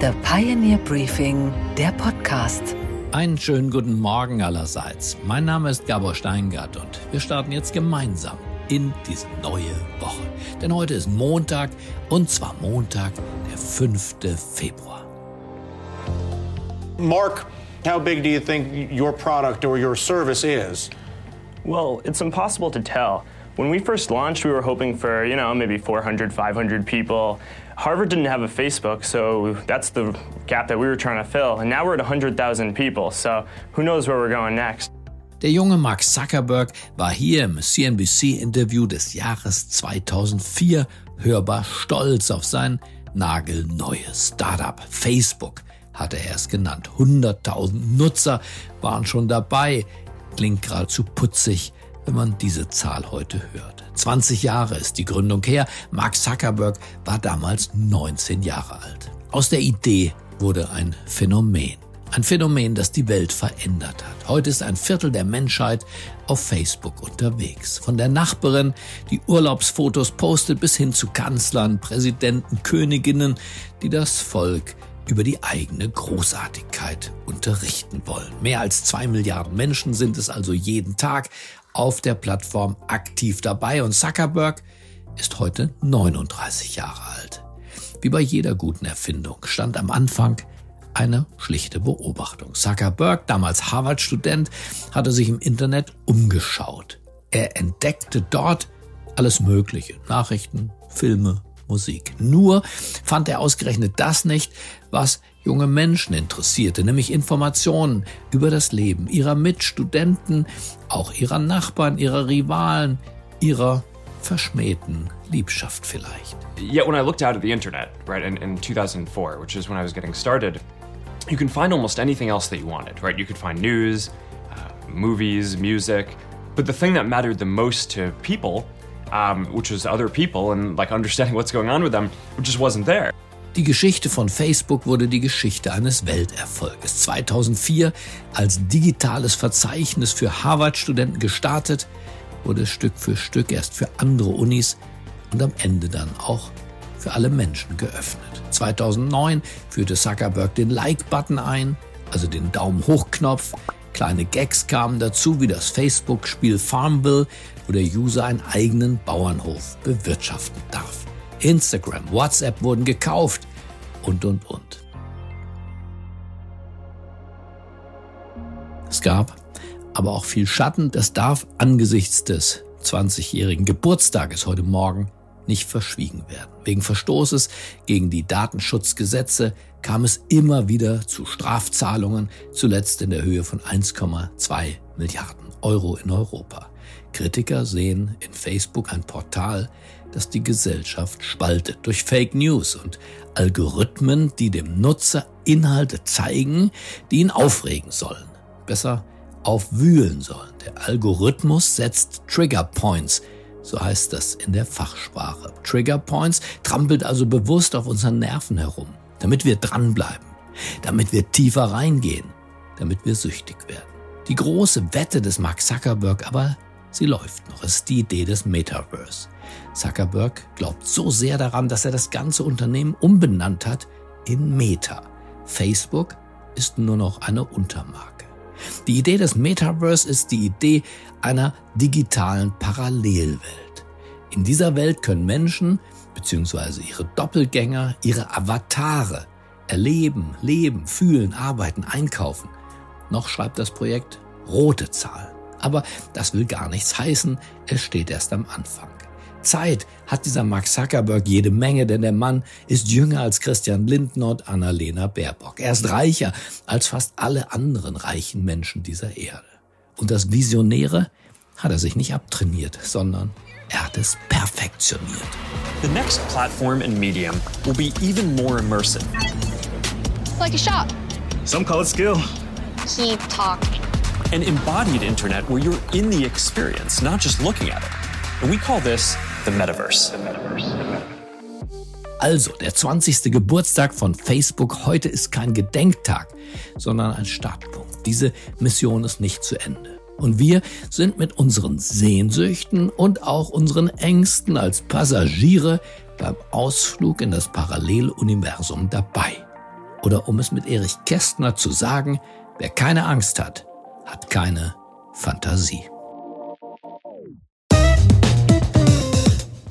The Pioneer Briefing, der Podcast. Einen schönen guten Morgen allerseits. Mein Name ist Gabor Steingart und wir starten jetzt gemeinsam in diese neue Woche. Denn heute ist Montag und zwar Montag, der 5. Februar. Mark, how big do you think your product or your service is? Well, it's impossible to tell. When we first launched, we were hoping for, you know, maybe 400, 500 people. Harvard didn't have a Facebook, so that's the gap that we were trying to fill. And now we're at 100,000 people, so who knows where we're going next. Der junge Mark Zuckerberg war hier im CNBC-Interview des Jahres 2004 hörbar stolz auf sein nagelneues Startup. Facebook hatte er es genannt. 100.000 Nutzer waren schon dabei. Klingt geradezu putzig wenn man diese Zahl heute hört. 20 Jahre ist die Gründung her. Mark Zuckerberg war damals 19 Jahre alt. Aus der Idee wurde ein Phänomen. Ein Phänomen, das die Welt verändert hat. Heute ist ein Viertel der Menschheit auf Facebook unterwegs. Von der Nachbarin, die Urlaubsfotos postet, bis hin zu Kanzlern, Präsidenten, Königinnen, die das Volk über die eigene Großartigkeit unterrichten wollen. Mehr als zwei Milliarden Menschen sind es also jeden Tag auf der Plattform aktiv dabei und Zuckerberg ist heute 39 Jahre alt. Wie bei jeder guten Erfindung stand am Anfang eine schlichte Beobachtung. Zuckerberg, damals Harvard-Student, hatte sich im Internet umgeschaut. Er entdeckte dort alles Mögliche. Nachrichten, Filme, Musik. Nur fand er ausgerechnet das nicht, was junge Menschen interessierte, nämlich Informationen über das Leben ihrer Mitstudenten, auch ihrer Nachbarn, ihrer Rivalen, ihrer verschmähten Liebschaft vielleicht. Yeah, when I looked out at the internet, right, in, in 2004, which is when I was getting started, you can find almost anything else that you wanted, right? You could find news, uh, movies, music, but the thing that mattered the most to people um, which was other people and like understanding what's going on with them, just wasn't there. Die Geschichte von Facebook wurde die Geschichte eines Welterfolges. 2004 als digitales Verzeichnis für Harvard-Studenten gestartet, wurde es Stück für Stück erst für andere Unis und am Ende dann auch für alle Menschen geöffnet. 2009 führte Zuckerberg den Like-Button ein, also den Daumen hoch-Knopf. Kleine Gags kamen dazu, wie das Facebook-Spiel Farmville, wo der User einen eigenen Bauernhof bewirtschaften darf. Instagram, WhatsApp wurden gekauft und, und, und. Es gab aber auch viel Schatten, das darf angesichts des 20-jährigen Geburtstages heute Morgen nicht verschwiegen werden. Wegen Verstoßes gegen die Datenschutzgesetze kam es immer wieder zu Strafzahlungen, zuletzt in der Höhe von 1,2 Milliarden Euro in Europa. Kritiker sehen in Facebook ein Portal, das die Gesellschaft spaltet durch Fake News und Algorithmen, die dem Nutzer Inhalte zeigen, die ihn aufregen sollen. Besser aufwühlen sollen. Der Algorithmus setzt Trigger Points, so heißt das in der Fachsprache. Trigger Points trampelt also bewusst auf unseren Nerven herum, damit wir dranbleiben, damit wir tiefer reingehen, damit wir süchtig werden. Die große Wette des Mark Zuckerberg aber Sie läuft noch. Ist die Idee des Metaverse. Zuckerberg glaubt so sehr daran, dass er das ganze Unternehmen umbenannt hat in Meta. Facebook ist nur noch eine Untermarke. Die Idee des Metaverse ist die Idee einer digitalen Parallelwelt. In dieser Welt können Menschen bzw. ihre Doppelgänger, ihre Avatare erleben, leben, fühlen, arbeiten, einkaufen. Noch schreibt das Projekt rote Zahlen. Aber das will gar nichts heißen, es steht erst am Anfang. Zeit hat dieser Mark Zuckerberg jede Menge, denn der Mann ist jünger als Christian Lindner und Annalena Baerbock. Er ist reicher als fast alle anderen reichen Menschen dieser Erde. Und das Visionäre hat er sich nicht abtrainiert, sondern er hat es perfektioniert. The next platform in Medium will be even more immersive. Like a shop. Some call it skill. Keep talking. An embodied internet where you're in the experience, not just looking at it. And we call this the metaverse. Also, der 20. Geburtstag von Facebook heute ist kein Gedenktag, sondern ein Startpunkt. Diese Mission ist nicht zu Ende. Und wir sind mit unseren Sehnsüchten und auch unseren Ängsten als Passagiere beim Ausflug in das Paralleluniversum dabei. Oder um es mit Erich Kästner zu sagen, wer keine Angst hat, hat keine Fantasie.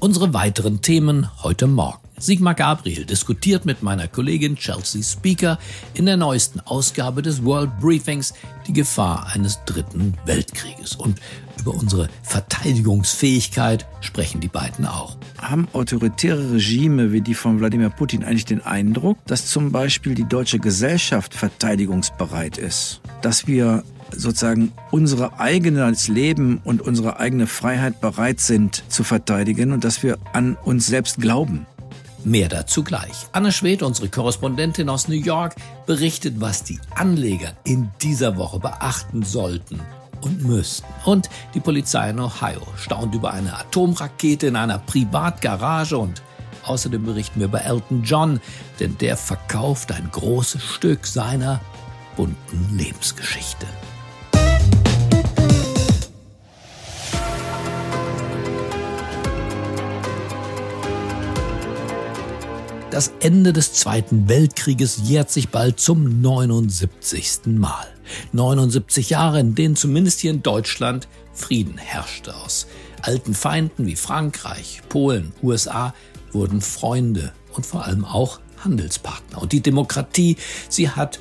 Unsere weiteren Themen heute Morgen. Sigmar Gabriel diskutiert mit meiner Kollegin Chelsea Speaker in der neuesten Ausgabe des World Briefings die Gefahr eines dritten Weltkrieges. Und über unsere Verteidigungsfähigkeit sprechen die beiden auch. Haben autoritäre Regime wie die von Wladimir Putin eigentlich den Eindruck, dass zum Beispiel die deutsche Gesellschaft verteidigungsbereit ist? Dass wir sozusagen unser eigenes Leben und unsere eigene Freiheit bereit sind zu verteidigen und dass wir an uns selbst glauben. Mehr dazu gleich. Anne Schwed, unsere Korrespondentin aus New York, berichtet, was die Anleger in dieser Woche beachten sollten und müssten. Und die Polizei in Ohio staunt über eine Atomrakete in einer Privatgarage und außerdem berichten wir über Elton John, denn der verkauft ein großes Stück seiner bunten Lebensgeschichte. Das Ende des Zweiten Weltkrieges jährt sich bald zum 79. Mal. 79 Jahre, in denen zumindest hier in Deutschland Frieden herrschte. Aus alten Feinden wie Frankreich, Polen, USA wurden Freunde und vor allem auch Handelspartner. Und die Demokratie, sie hat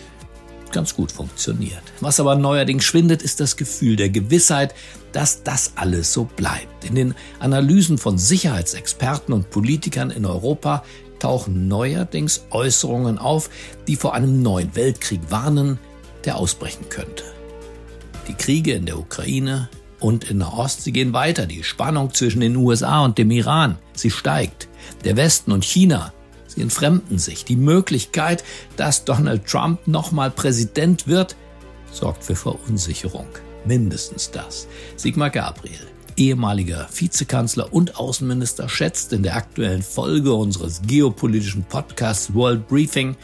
ganz gut funktioniert. Was aber neuerdings schwindet, ist das Gefühl der Gewissheit, dass das alles so bleibt. In den Analysen von Sicherheitsexperten und Politikern in Europa tauchen neuerdings Äußerungen auf, die vor einem neuen Weltkrieg warnen, der ausbrechen könnte. Die Kriege in der Ukraine und in der Ost, sie gehen weiter. Die Spannung zwischen den USA und dem Iran, sie steigt. Der Westen und China, sie entfremden sich. Die Möglichkeit, dass Donald Trump nochmal Präsident wird, sorgt für Verunsicherung. Mindestens das. Sigmar Gabriel, ehemaliger Vizekanzler und Außenminister, schätzt in der aktuellen Folge unseres geopolitischen Podcasts World Briefing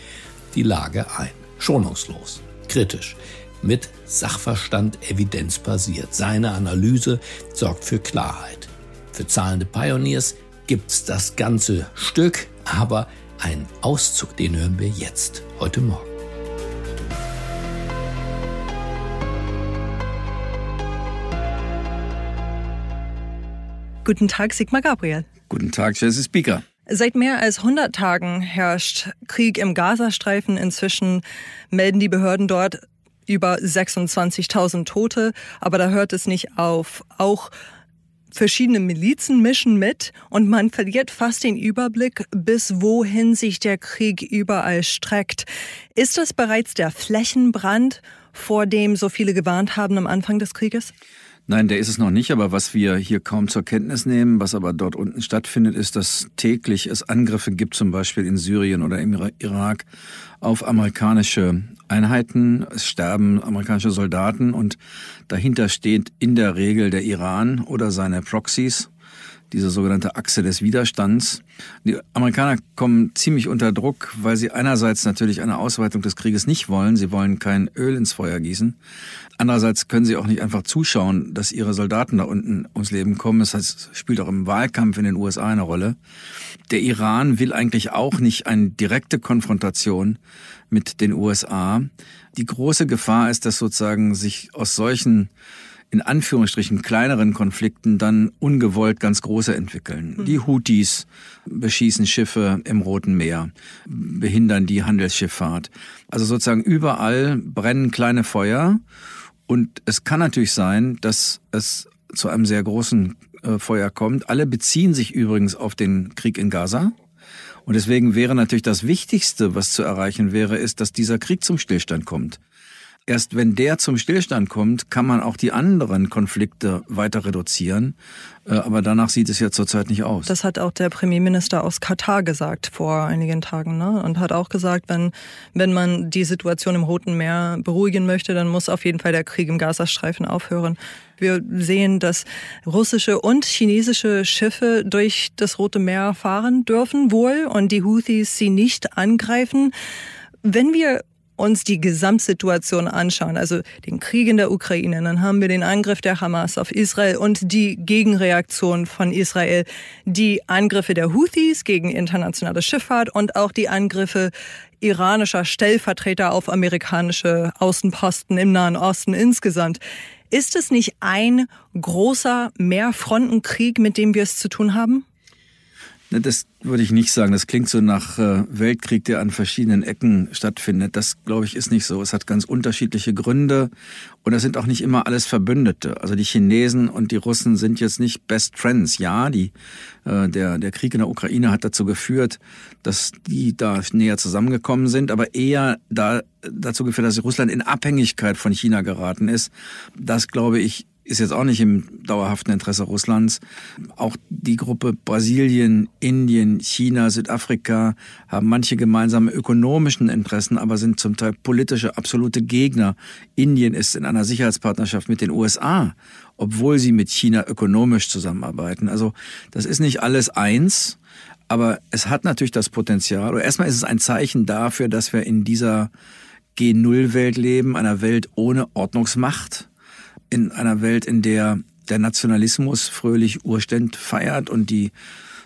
die Lage ein. Schonungslos, kritisch, mit Sachverstand evidenzbasiert. Seine Analyse sorgt für Klarheit. Für zahlende Pioneers gibt's das ganze Stück, aber einen Auszug, den hören wir jetzt, heute Morgen. Guten Tag, Sigmar Gabriel. Guten Tag, Jesse Speaker. Seit mehr als 100 Tagen herrscht Krieg im Gazastreifen. Inzwischen melden die Behörden dort über 26.000 Tote. Aber da hört es nicht auf. Auch verschiedene Milizen mischen mit und man verliert fast den Überblick, bis wohin sich der Krieg überall streckt. Ist das bereits der Flächenbrand, vor dem so viele gewarnt haben am Anfang des Krieges? Nein, der ist es noch nicht, aber was wir hier kaum zur Kenntnis nehmen, was aber dort unten stattfindet, ist, dass täglich es Angriffe gibt, zum Beispiel in Syrien oder im Irak, auf amerikanische Einheiten. Es sterben amerikanische Soldaten und dahinter steht in der Regel der Iran oder seine Proxys diese sogenannte Achse des Widerstands. Die Amerikaner kommen ziemlich unter Druck, weil sie einerseits natürlich eine Ausweitung des Krieges nicht wollen. Sie wollen kein Öl ins Feuer gießen. Andererseits können sie auch nicht einfach zuschauen, dass ihre Soldaten da unten ums Leben kommen. Das heißt, es spielt auch im Wahlkampf in den USA eine Rolle. Der Iran will eigentlich auch nicht eine direkte Konfrontation mit den USA. Die große Gefahr ist, dass sozusagen sich aus solchen in Anführungsstrichen kleineren Konflikten dann ungewollt ganz große entwickeln. Mhm. Die Houthis beschießen Schiffe im Roten Meer, behindern die Handelsschifffahrt. Also sozusagen überall brennen kleine Feuer und es kann natürlich sein, dass es zu einem sehr großen äh, Feuer kommt. Alle beziehen sich übrigens auf den Krieg in Gaza. Und deswegen wäre natürlich das Wichtigste, was zu erreichen wäre, ist, dass dieser Krieg zum Stillstand kommt. Erst wenn der zum Stillstand kommt, kann man auch die anderen Konflikte weiter reduzieren. Äh, aber danach sieht es ja zurzeit nicht aus. Das hat auch der Premierminister aus Katar gesagt vor einigen Tagen. Ne? Und hat auch gesagt, wenn, wenn man die Situation im Roten Meer beruhigen möchte, dann muss auf jeden Fall der Krieg im Gazastreifen aufhören. Wir sehen, dass russische und chinesische Schiffe durch das Rote Meer fahren dürfen wohl und die Houthis sie nicht angreifen. Wenn wir uns die Gesamtsituation anschauen, also den Krieg in der Ukraine, dann haben wir den Angriff der Hamas auf Israel und die Gegenreaktion von Israel, die Angriffe der Houthis gegen internationale Schifffahrt und auch die Angriffe iranischer Stellvertreter auf amerikanische Außenposten im Nahen Osten insgesamt. Ist es nicht ein großer Mehrfrontenkrieg, mit dem wir es zu tun haben? Ne, das würde ich nicht sagen. Das klingt so nach äh, Weltkrieg, der an verschiedenen Ecken stattfindet. Das, glaube ich, ist nicht so. Es hat ganz unterschiedliche Gründe und es sind auch nicht immer alles Verbündete. Also die Chinesen und die Russen sind jetzt nicht Best Friends. Ja, die, äh, der, der Krieg in der Ukraine hat dazu geführt, dass die da näher zusammengekommen sind, aber eher da, dazu geführt, dass Russland in Abhängigkeit von China geraten ist. Das, glaube ich, ist jetzt auch nicht im dauerhaften Interesse Russlands. Auch die Gruppe Brasilien, Indien, China, Südafrika haben manche gemeinsame ökonomischen Interessen, aber sind zum Teil politische absolute Gegner. Indien ist in einer Sicherheitspartnerschaft mit den USA, obwohl sie mit China ökonomisch zusammenarbeiten. Also das ist nicht alles eins, aber es hat natürlich das Potenzial. Oder erstmal ist es ein Zeichen dafür, dass wir in dieser G0-Welt leben, einer Welt ohne Ordnungsmacht in einer Welt, in der der Nationalismus fröhlich Urständ feiert und die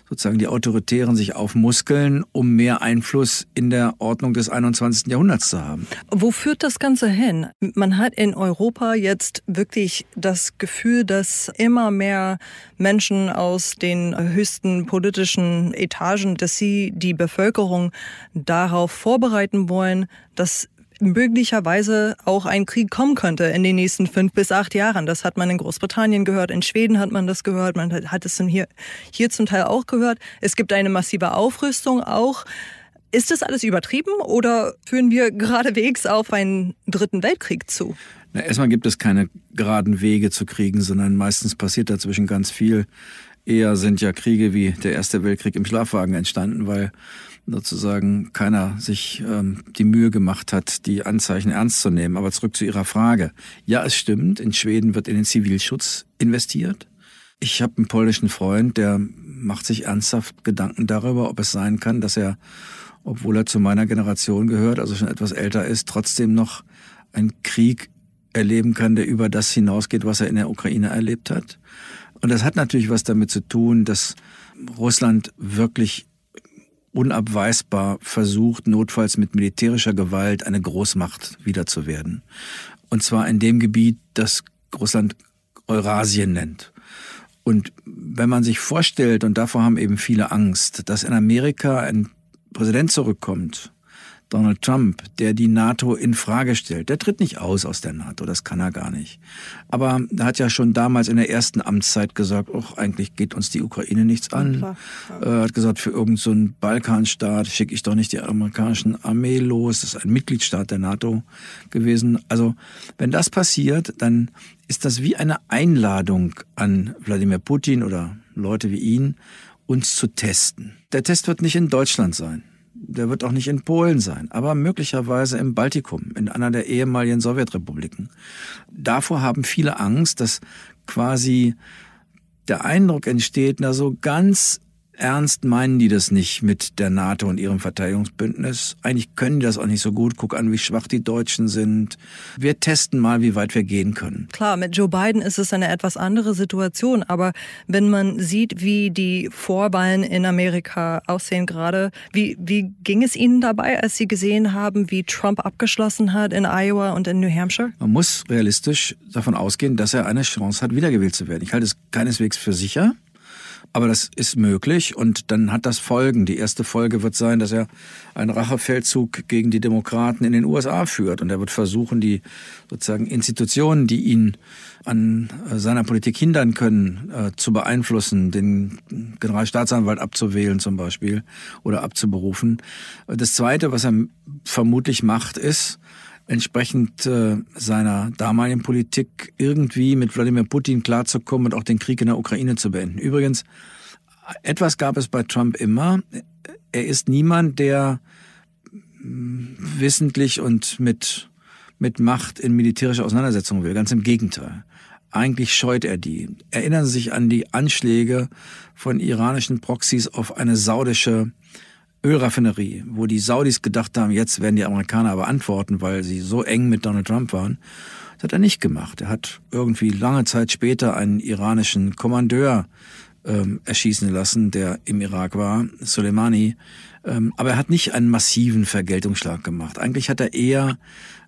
sozusagen die Autoritären sich aufmuskeln, um mehr Einfluss in der Ordnung des 21. Jahrhunderts zu haben. Wo führt das Ganze hin? Man hat in Europa jetzt wirklich das Gefühl, dass immer mehr Menschen aus den höchsten politischen Etagen, dass sie die Bevölkerung darauf vorbereiten wollen, dass möglicherweise auch ein Krieg kommen könnte in den nächsten fünf bis acht Jahren. Das hat man in Großbritannien gehört, in Schweden hat man das gehört, man hat es hier, hier zum Teil auch gehört. Es gibt eine massive Aufrüstung auch. Ist das alles übertrieben oder führen wir geradewegs auf einen dritten Weltkrieg zu? Na, erstmal gibt es keine geraden Wege zu Kriegen, sondern meistens passiert dazwischen ganz viel. Eher sind ja Kriege wie der Erste Weltkrieg im Schlafwagen entstanden, weil sozusagen keiner sich ähm, die Mühe gemacht hat, die Anzeichen ernst zu nehmen. Aber zurück zu Ihrer Frage. Ja, es stimmt, in Schweden wird in den Zivilschutz investiert. Ich habe einen polnischen Freund, der macht sich ernsthaft Gedanken darüber, ob es sein kann, dass er, obwohl er zu meiner Generation gehört, also schon etwas älter ist, trotzdem noch einen Krieg erleben kann, der über das hinausgeht, was er in der Ukraine erlebt hat. Und das hat natürlich was damit zu tun, dass Russland wirklich unabweisbar versucht, notfalls mit militärischer Gewalt eine Großmacht wiederzuwerden. Und zwar in dem Gebiet, das Russland Eurasien nennt. Und wenn man sich vorstellt, und davor haben eben viele Angst, dass in Amerika ein Präsident zurückkommt, Donald Trump, der die NATO in Frage stellt. Der tritt nicht aus aus der NATO, das kann er gar nicht. Aber er hat ja schon damals in der ersten Amtszeit gesagt, ach, eigentlich geht uns die Ukraine nichts an. Er hat gesagt, für irgendeinen so einen Balkanstaat schicke ich doch nicht die amerikanische Armee los. Das ist ein Mitgliedstaat der NATO gewesen. Also, wenn das passiert, dann ist das wie eine Einladung an Wladimir Putin oder Leute wie ihn, uns zu testen. Der Test wird nicht in Deutschland sein der wird auch nicht in Polen sein, aber möglicherweise im Baltikum, in einer der ehemaligen Sowjetrepubliken. Davor haben viele Angst, dass quasi der Eindruck entsteht, na so ganz ernst meinen die das nicht mit der NATO und ihrem Verteidigungsbündnis. Eigentlich können die das auch nicht so gut. Guck an, wie schwach die Deutschen sind. Wir testen mal, wie weit wir gehen können. Klar, mit Joe Biden ist es eine etwas andere Situation. Aber wenn man sieht, wie die Vorwahlen in Amerika aussehen gerade, wie, wie ging es Ihnen dabei, als Sie gesehen haben, wie Trump abgeschlossen hat in Iowa und in New Hampshire? Man muss realistisch davon ausgehen, dass er eine Chance hat, wiedergewählt zu werden. Ich halte es keineswegs für sicher. Aber das ist möglich und dann hat das Folgen. Die erste Folge wird sein, dass er einen Rachefeldzug gegen die Demokraten in den USA führt und er wird versuchen, die sozusagen Institutionen, die ihn an äh, seiner Politik hindern können, äh, zu beeinflussen, den Generalstaatsanwalt abzuwählen zum Beispiel oder abzuberufen. Das Zweite, was er vermutlich macht, ist, entsprechend äh, seiner damaligen Politik irgendwie mit Wladimir Putin klarzukommen und auch den Krieg in der Ukraine zu beenden. Übrigens, etwas gab es bei Trump immer. Er ist niemand, der hm, wissentlich und mit, mit Macht in militärische Auseinandersetzungen will. Ganz im Gegenteil. Eigentlich scheut er die. Erinnern Sie sich an die Anschläge von iranischen Proxys auf eine saudische Ölraffinerie, wo die Saudis gedacht haben, jetzt werden die Amerikaner aber antworten, weil sie so eng mit Donald Trump waren. Das hat er nicht gemacht. Er hat irgendwie lange Zeit später einen iranischen Kommandeur ähm, erschießen lassen, der im Irak war, Soleimani. Ähm, aber er hat nicht einen massiven Vergeltungsschlag gemacht. Eigentlich hat er eher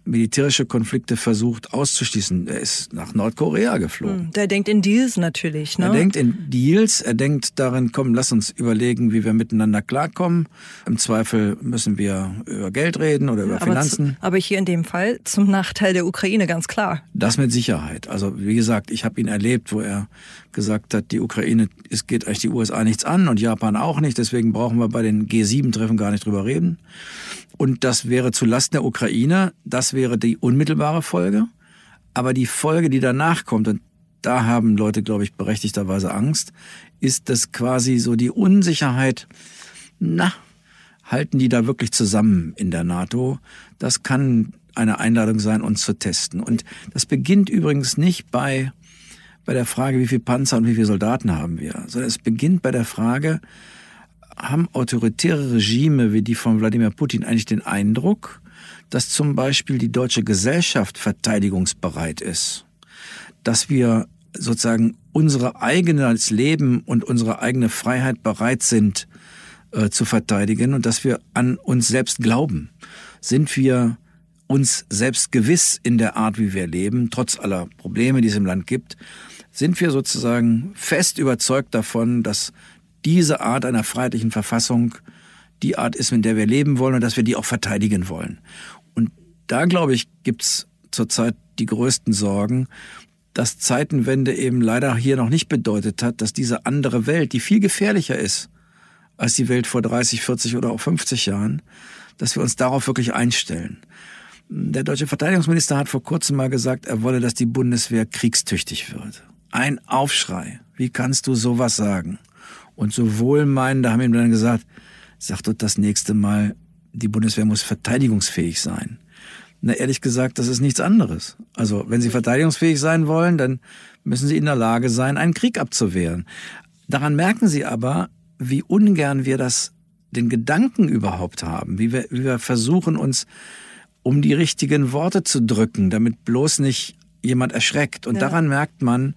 militärische Konflikte versucht auszuschließen. Er ist nach Nordkorea geflogen. Hm, der denkt in Deals natürlich, ne? Er denkt in Deals, er denkt darin, komm, lass uns überlegen, wie wir miteinander klarkommen. Im Zweifel müssen wir über Geld reden oder über aber Finanzen. Zu, aber hier in dem Fall zum Nachteil der Ukraine, ganz klar. Das mit Sicherheit. Also wie gesagt, ich habe ihn erlebt, wo er gesagt hat, die Ukraine, es geht eigentlich die USA nichts an und Japan auch nicht, deswegen brauchen wir bei den G7-Treffen gar nicht drüber reden. Und das wäre zu Lasten der Ukraine, das wäre die unmittelbare Folge. Aber die Folge, die danach kommt, und da haben Leute, glaube ich, berechtigterweise Angst, ist dass quasi so die Unsicherheit, na, halten die da wirklich zusammen in der NATO? Das kann eine Einladung sein, uns zu testen. Und das beginnt übrigens nicht bei, bei der Frage, wie viel Panzer und wie viele Soldaten haben wir, sondern es beginnt bei der Frage, haben autoritäre Regime wie die von Wladimir Putin eigentlich den Eindruck, dass zum Beispiel die deutsche Gesellschaft verteidigungsbereit ist, dass wir sozusagen unser eigenes Leben und unsere eigene Freiheit bereit sind äh, zu verteidigen und dass wir an uns selbst glauben. Sind wir uns selbst gewiss in der Art, wie wir leben, trotz aller Probleme, die es im Land gibt, sind wir sozusagen fest überzeugt davon, dass diese Art einer freiheitlichen Verfassung die Art ist, in der wir leben wollen und dass wir die auch verteidigen wollen. Und da, glaube ich, gibt's zurzeit die größten Sorgen, dass Zeitenwende eben leider hier noch nicht bedeutet hat, dass diese andere Welt, die viel gefährlicher ist als die Welt vor 30, 40 oder auch 50 Jahren, dass wir uns darauf wirklich einstellen. Der deutsche Verteidigungsminister hat vor kurzem mal gesagt, er wolle, dass die Bundeswehr kriegstüchtig wird. Ein Aufschrei. Wie kannst du sowas sagen? Und so wohlmeinende haben ihm dann gesagt, sag doch das nächste Mal, die Bundeswehr muss verteidigungsfähig sein. Na, ehrlich gesagt, das ist nichts anderes. Also, wenn Sie verteidigungsfähig sein wollen, dann müssen Sie in der Lage sein, einen Krieg abzuwehren. Daran merken Sie aber, wie ungern wir das, den Gedanken überhaupt haben, wie wir, wie wir versuchen, uns um die richtigen Worte zu drücken, damit bloß nicht jemand erschreckt. Und ja. daran merkt man,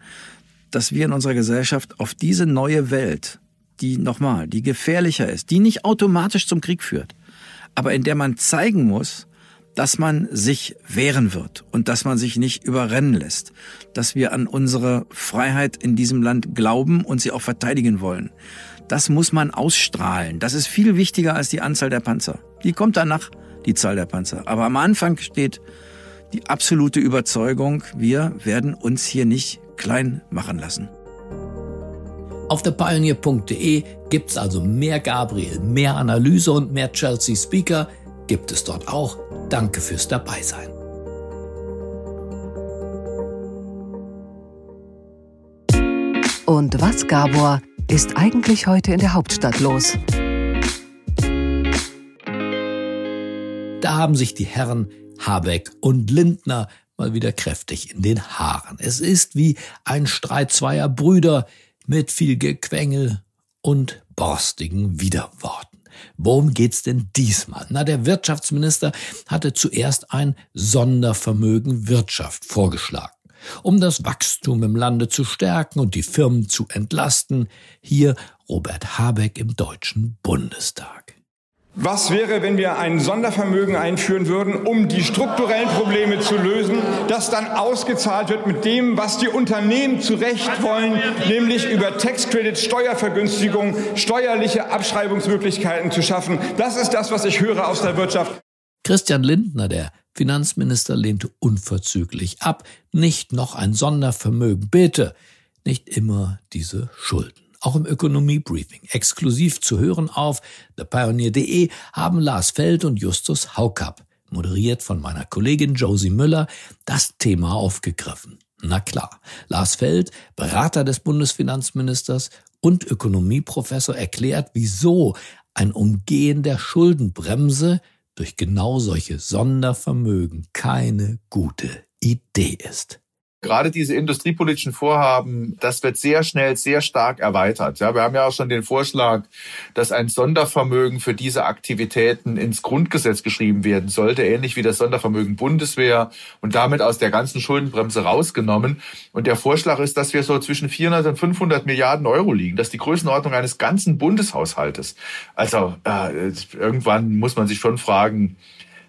dass wir in unserer Gesellschaft auf diese neue Welt die nochmal, die gefährlicher ist, die nicht automatisch zum Krieg führt, aber in der man zeigen muss, dass man sich wehren wird und dass man sich nicht überrennen lässt, dass wir an unsere Freiheit in diesem Land glauben und sie auch verteidigen wollen. Das muss man ausstrahlen. Das ist viel wichtiger als die Anzahl der Panzer. Die kommt danach, die Zahl der Panzer. Aber am Anfang steht die absolute Überzeugung, wir werden uns hier nicht klein machen lassen. Auf der Pioneer.de gibt's also mehr Gabriel, mehr Analyse und mehr Chelsea Speaker. Gibt es dort auch. Danke fürs Dabeisein. Und was, Gabor, ist eigentlich heute in der Hauptstadt los? Da haben sich die Herren Habeck und Lindner mal wieder kräftig in den Haaren. Es ist wie ein Streit zweier Brüder, mit viel Gequengel und borstigen Widerworten. Worum geht's denn diesmal? Na, der Wirtschaftsminister hatte zuerst ein Sondervermögen Wirtschaft vorgeschlagen. Um das Wachstum im Lande zu stärken und die Firmen zu entlasten, hier Robert Habeck im Deutschen Bundestag. Was wäre, wenn wir ein Sondervermögen einführen würden, um die strukturellen Probleme zu lösen, das dann ausgezahlt wird mit dem, was die Unternehmen zu Recht wollen, nämlich über Tax Credits, Steuervergünstigung, steuerliche Abschreibungsmöglichkeiten zu schaffen. Das ist das, was ich höre aus der Wirtschaft. Christian Lindner, der Finanzminister, lehnte unverzüglich ab. Nicht noch ein Sondervermögen, bitte. Nicht immer diese Schulden auch im Ökonomie-Briefing. Exklusiv zu hören auf thepioneer.de haben Lars Feld und Justus Haukapp, moderiert von meiner Kollegin Josie Müller, das Thema aufgegriffen. Na klar, Lars Feld, Berater des Bundesfinanzministers und Ökonomieprofessor, erklärt, wieso ein Umgehen der Schuldenbremse durch genau solche Sondervermögen keine gute Idee ist. Gerade diese industriepolitischen Vorhaben, das wird sehr schnell, sehr stark erweitert. Ja, wir haben ja auch schon den Vorschlag, dass ein Sondervermögen für diese Aktivitäten ins Grundgesetz geschrieben werden sollte, ähnlich wie das Sondervermögen Bundeswehr und damit aus der ganzen Schuldenbremse rausgenommen. Und der Vorschlag ist, dass wir so zwischen 400 und 500 Milliarden Euro liegen. Das ist die Größenordnung eines ganzen Bundeshaushaltes. Also äh, irgendwann muss man sich schon fragen,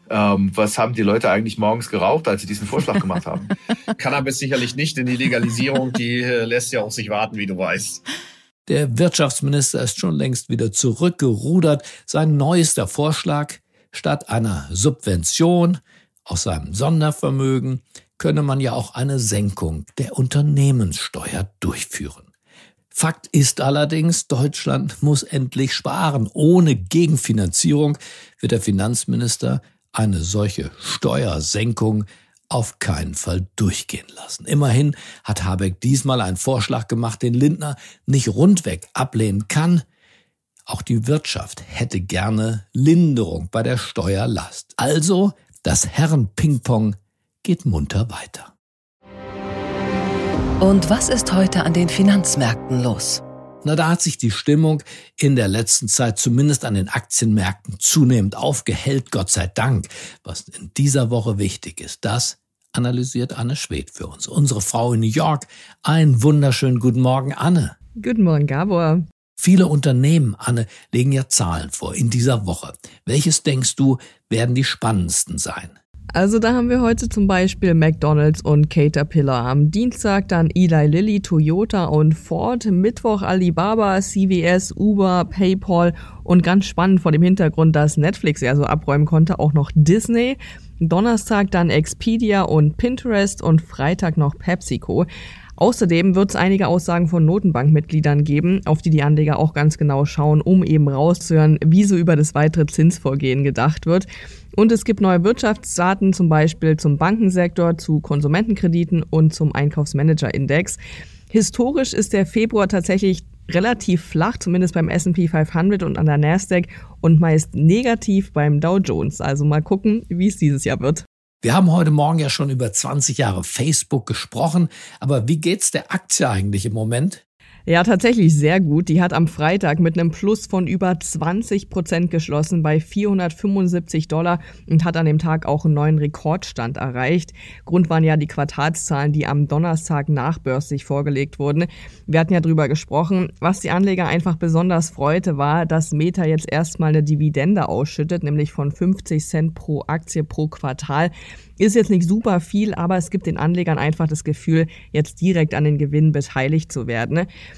ähm, was haben die Leute eigentlich morgens geraucht, als sie diesen Vorschlag gemacht haben? Cannabis sicherlich nicht, denn die Legalisierung, die äh, lässt ja auf sich warten, wie du weißt. Der Wirtschaftsminister ist schon längst wieder zurückgerudert. Sein neuester Vorschlag, statt einer Subvention aus seinem Sondervermögen, könne man ja auch eine Senkung der Unternehmenssteuer durchführen. Fakt ist allerdings, Deutschland muss endlich sparen. Ohne Gegenfinanzierung wird der Finanzminister eine solche Steuersenkung auf keinen Fall durchgehen lassen. Immerhin hat Habeck diesmal einen Vorschlag gemacht, den Lindner nicht rundweg ablehnen kann. Auch die Wirtschaft hätte gerne Linderung bei der Steuerlast. Also, das Herren-Ping-Pong geht munter weiter. Und was ist heute an den Finanzmärkten los? Na, da hat sich die Stimmung in der letzten Zeit zumindest an den Aktienmärkten zunehmend aufgehellt, Gott sei Dank. Was in dieser Woche wichtig ist, das analysiert Anne Schwed für uns, unsere Frau in New York. Einen wunderschönen guten Morgen, Anne. Guten Morgen, Gabor. Viele Unternehmen, Anne, legen ja Zahlen vor in dieser Woche. Welches denkst du, werden die spannendsten sein? Also da haben wir heute zum Beispiel McDonald's und Caterpillar. Am Dienstag dann Eli Lilly, Toyota und Ford. Mittwoch Alibaba, CVS, Uber, PayPal und ganz spannend vor dem Hintergrund, dass Netflix ja so abräumen konnte, auch noch Disney. Donnerstag dann Expedia und Pinterest und Freitag noch PepsiCo. Außerdem wird es einige Aussagen von Notenbankmitgliedern geben, auf die die Anleger auch ganz genau schauen, um eben rauszuhören, wie so über das weitere Zinsvorgehen gedacht wird. Und es gibt neue Wirtschaftsdaten, zum Beispiel zum Bankensektor, zu Konsumentenkrediten und zum Einkaufsmanager-Index. Historisch ist der Februar tatsächlich relativ flach, zumindest beim S&P 500 und an der Nasdaq und meist negativ beim Dow Jones. Also mal gucken, wie es dieses Jahr wird. Wir haben heute Morgen ja schon über 20 Jahre Facebook gesprochen, aber wie geht's der Aktie eigentlich im Moment? Ja, tatsächlich sehr gut. Die hat am Freitag mit einem Plus von über 20 Prozent geschlossen bei 475 Dollar und hat an dem Tag auch einen neuen Rekordstand erreicht. Grund waren ja die Quartalszahlen, die am Donnerstag nachbörslich vorgelegt wurden. Wir hatten ja drüber gesprochen. Was die Anleger einfach besonders freute, war, dass Meta jetzt erstmal eine Dividende ausschüttet, nämlich von 50 Cent pro Aktie pro Quartal. Ist jetzt nicht super viel, aber es gibt den Anlegern einfach das Gefühl, jetzt direkt an den Gewinnen beteiligt zu werden.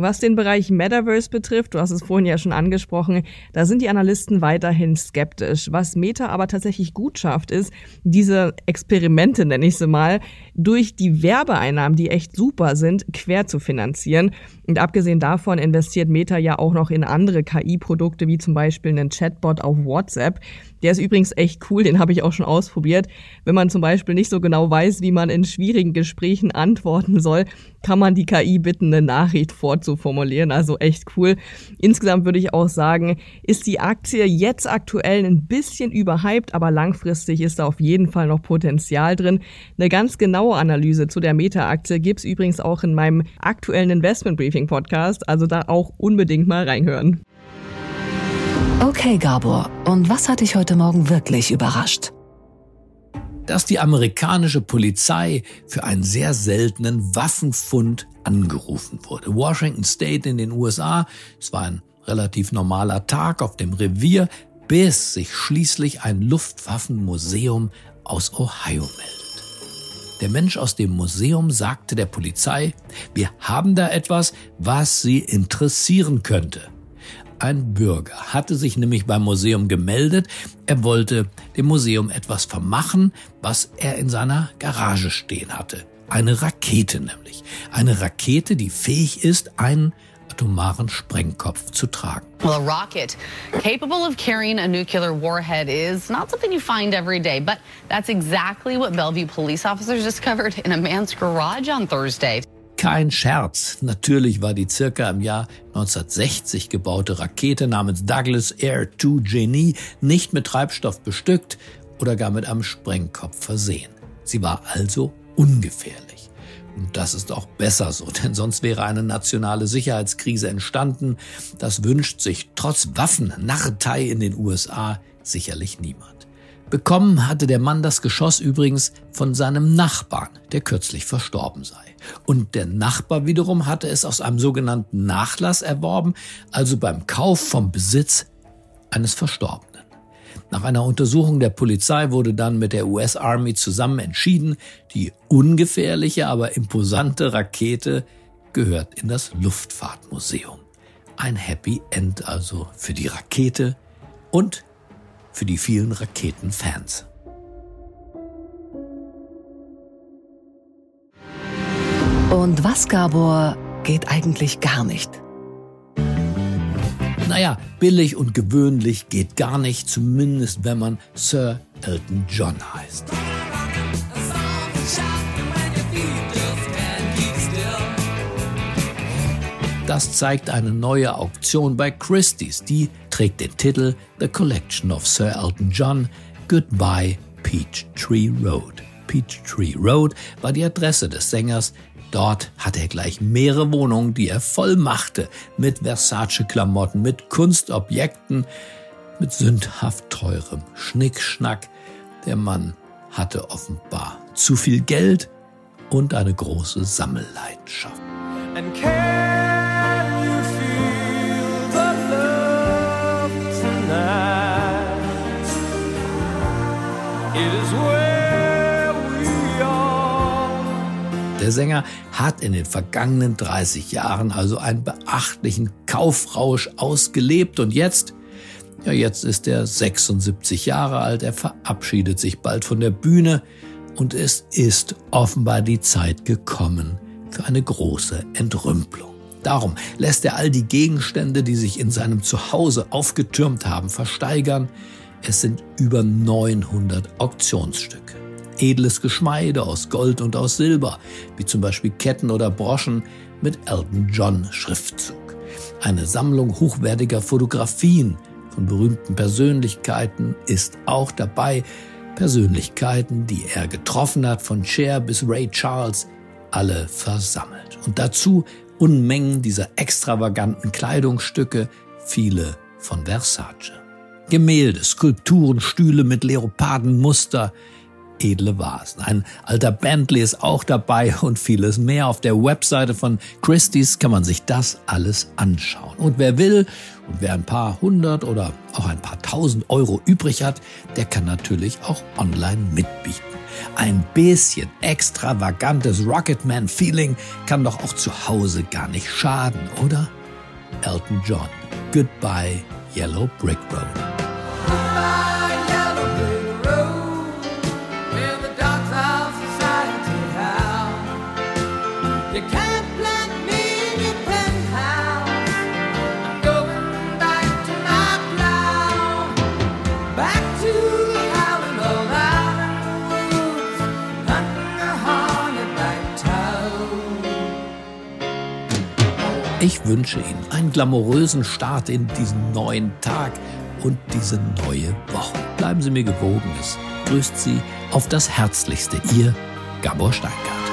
Was den Bereich Metaverse betrifft, du hast es vorhin ja schon angesprochen, da sind die Analysten weiterhin skeptisch. Was Meta aber tatsächlich gut schafft, ist, diese Experimente, nenne ich sie mal, durch die Werbeeinnahmen, die echt super sind, quer zu finanzieren. Und abgesehen davon investiert Meta ja auch noch in andere KI-Produkte, wie zum Beispiel einen Chatbot auf WhatsApp. Der ist übrigens echt cool, den habe ich auch schon ausprobiert. Wenn man zum Beispiel nicht so genau weiß, wie man in schwierigen Gesprächen antworten soll, kann man die KI bitten, eine Nachricht vorzuformulieren. Also echt cool. Insgesamt würde ich auch sagen, ist die Aktie jetzt aktuell ein bisschen überhyped, aber langfristig ist da auf jeden Fall noch Potenzial drin. Eine ganz genaue Analyse zu der Meta-Aktie gibt's übrigens auch in meinem aktuellen Investment Briefing Podcast. Also da auch unbedingt mal reinhören. Okay, Gabor. Und was hat dich heute Morgen wirklich überrascht? Dass die amerikanische Polizei für einen sehr seltenen Waffenfund angerufen wurde. Washington State in den USA, es war ein relativ normaler Tag auf dem Revier, bis sich schließlich ein Luftwaffenmuseum aus Ohio meldet. Der Mensch aus dem Museum sagte der Polizei, wir haben da etwas, was Sie interessieren könnte. Ein Bürger hatte sich nämlich beim Museum gemeldet. Er wollte dem Museum etwas vermachen, was er in seiner Garage stehen hatte. Eine Rakete nämlich. Eine Rakete, die fähig ist, einen atomaren Sprengkopf zu tragen. Well, a rocket capable of carrying a nuclear warhead is not something you find every day, but that's exactly what Bellevue police officers discovered in a man's garage on Thursday. Kein Scherz. Natürlich war die circa im Jahr 1960 gebaute Rakete namens Douglas Air 2 Genie nicht mit Treibstoff bestückt oder gar mit einem Sprengkopf versehen. Sie war also ungefährlich. Und das ist auch besser so, denn sonst wäre eine nationale Sicherheitskrise entstanden. Das wünscht sich trotz Waffennarretei in den USA sicherlich niemand. Bekommen hatte der Mann das Geschoss übrigens von seinem Nachbarn, der kürzlich verstorben sei. Und der Nachbar wiederum hatte es aus einem sogenannten Nachlass erworben, also beim Kauf vom Besitz eines Verstorbenen. Nach einer Untersuchung der Polizei wurde dann mit der US Army zusammen entschieden, die ungefährliche, aber imposante Rakete gehört in das Luftfahrtmuseum. Ein Happy End also für die Rakete und für die vielen Raketenfans. Und was, Gabor, geht eigentlich gar nicht? Naja, billig und gewöhnlich geht gar nicht, zumindest wenn man Sir Elton John heißt. Das zeigt eine neue Auktion bei Christie's. Die trägt den Titel The Collection of Sir Elton John Goodbye Peachtree Road. Peachtree Road war die Adresse des Sängers. Dort hatte er gleich mehrere Wohnungen, die er voll machte mit Versace-Klamotten, mit Kunstobjekten, mit sündhaft teurem Schnickschnack. Der Mann hatte offenbar zu viel Geld und eine große Sammelleidenschaft. Der Sänger hat in den vergangenen 30 Jahren also einen beachtlichen Kaufrausch ausgelebt und jetzt, ja, jetzt ist er 76 Jahre alt, er verabschiedet sich bald von der Bühne und es ist offenbar die Zeit gekommen für eine große Entrümpelung. Darum lässt er all die Gegenstände, die sich in seinem Zuhause aufgetürmt haben, versteigern. Es sind über 900 Auktionsstücke. Edles Geschmeide aus Gold und aus Silber, wie zum Beispiel Ketten oder Broschen mit Elton John Schriftzug. Eine Sammlung hochwertiger Fotografien von berühmten Persönlichkeiten ist auch dabei. Persönlichkeiten, die er getroffen hat, von Cher bis Ray Charles, alle versammelt. Und dazu Unmengen dieser extravaganten Kleidungsstücke, viele von Versace. Gemälde, Skulpturen, Stühle mit Leopardenmuster, edle Vasen. Ein alter Bentley ist auch dabei und vieles mehr. Auf der Webseite von Christie's kann man sich das alles anschauen. Und wer will und wer ein paar hundert oder auch ein paar tausend Euro übrig hat, der kann natürlich auch online mitbieten. Ein bisschen extravagantes Rocketman-Feeling kann doch auch zu Hause gar nicht schaden, oder? Elton John, Goodbye Yellow Brick Road. Ich wünsche Ihnen einen glamourösen Start in diesen neuen Tag und diese neue Woche. Bleiben Sie mir gewogen. Es grüßt Sie auf das Herzlichste. Ihr Gabor Steingart.